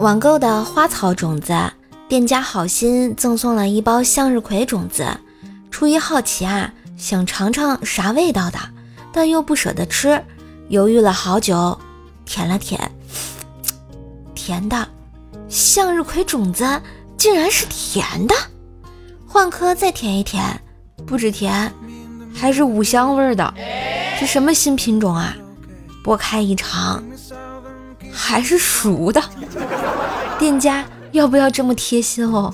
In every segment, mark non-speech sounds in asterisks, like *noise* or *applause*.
网购的花草种子，店家好心赠送了一包向日葵种子。出于好奇啊，想尝尝啥味道的，但又不舍得吃，犹豫了好久，舔了舔，*tsk* 甜的。向日葵种子竟然是甜的，换颗再舔一舔，不止甜，还是五香味的。这什么新品种啊？剥开一尝，还是熟的。店家要不要这么贴心哦？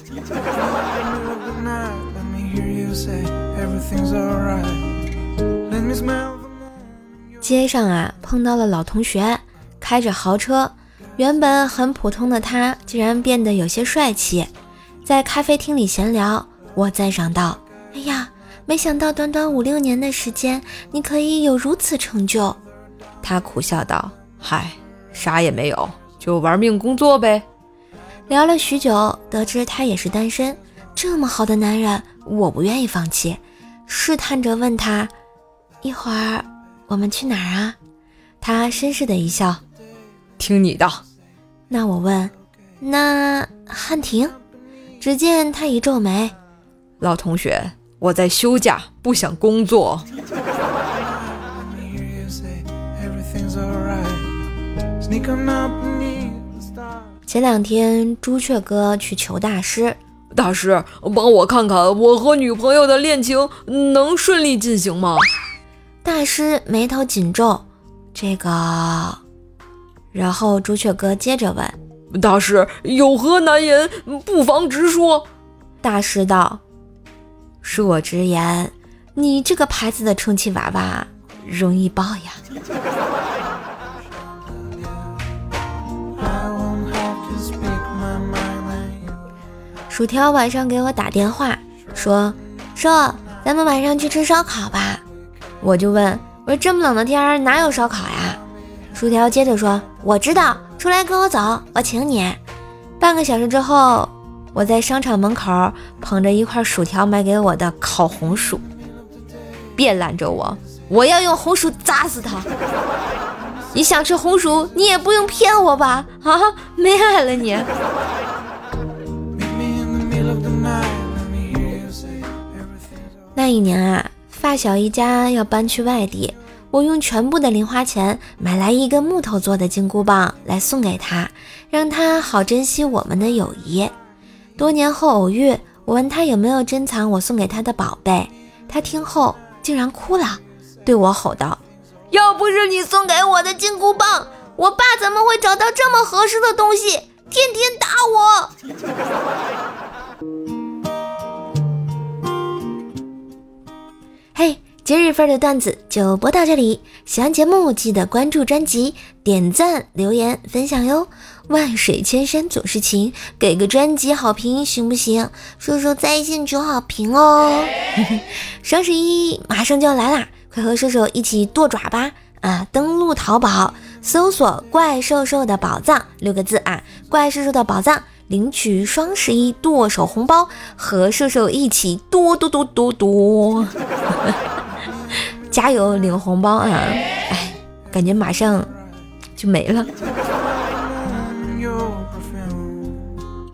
街上啊，碰到了老同学，开着豪车，原本很普通的他，竟然变得有些帅气。在咖啡厅里闲聊，我赞赏道：“哎呀，没想到短短五六年的时间，你可以有如此成就。”他苦笑道：“嗨，啥也没有，就玩命工作呗。”聊了许久，得知他也是单身，这么好的男人，我不愿意放弃，试探着问他：“一会儿我们去哪儿啊？”他绅士的一笑：“听你的。”那我问：“那汉庭？”只见他一皱眉：“老同学，我在休假，不想工作。”前两天，朱雀哥去求大师，大师帮我看看我和女朋友的恋情能顺利进行吗？大师眉头紧皱，这个。然后朱雀哥接着问：“大师有何难言，不妨直说。”大师道：“恕我直言，你这个牌子的充气娃娃容易爆呀。”薯条晚上给我打电话说：“说咱们晚上去吃烧烤吧。”我就问：“我说这么冷的天儿哪有烧烤呀？”薯条接着说：“我知道，出来跟我走，我请你。”半个小时之后，我在商场门口捧着一块薯条买给我的烤红薯，别拦着我，我要用红薯砸死他！你想吃红薯，你也不用骗我吧？啊，没爱了你！那一年啊，发小一家要搬去外地，我用全部的零花钱买来一根木头做的金箍棒来送给他，让他好珍惜我们的友谊。多年后偶遇，我问他有没有珍藏我送给他的宝贝，他听后竟然哭了，对我吼道：“要不是你送给我的金箍棒，我爸怎么会找到这么合适的东西，天天打我？” *laughs* 嘿，今日份的段子就播到这里。喜欢节目记得关注专辑、点赞、留言、分享哟。万水千山总是情，给个专辑好评行不行？说说在线求好评哦。*laughs* 双十一马上就要来啦，快和兽兽一起剁爪吧！啊，登录淘宝搜索“怪兽兽的宝藏”六个字啊，怪兽兽的宝藏。领取双十一剁手红包，和兽兽一起剁剁剁剁剁，*laughs* 加油领红包啊！哎，感觉马上就没了。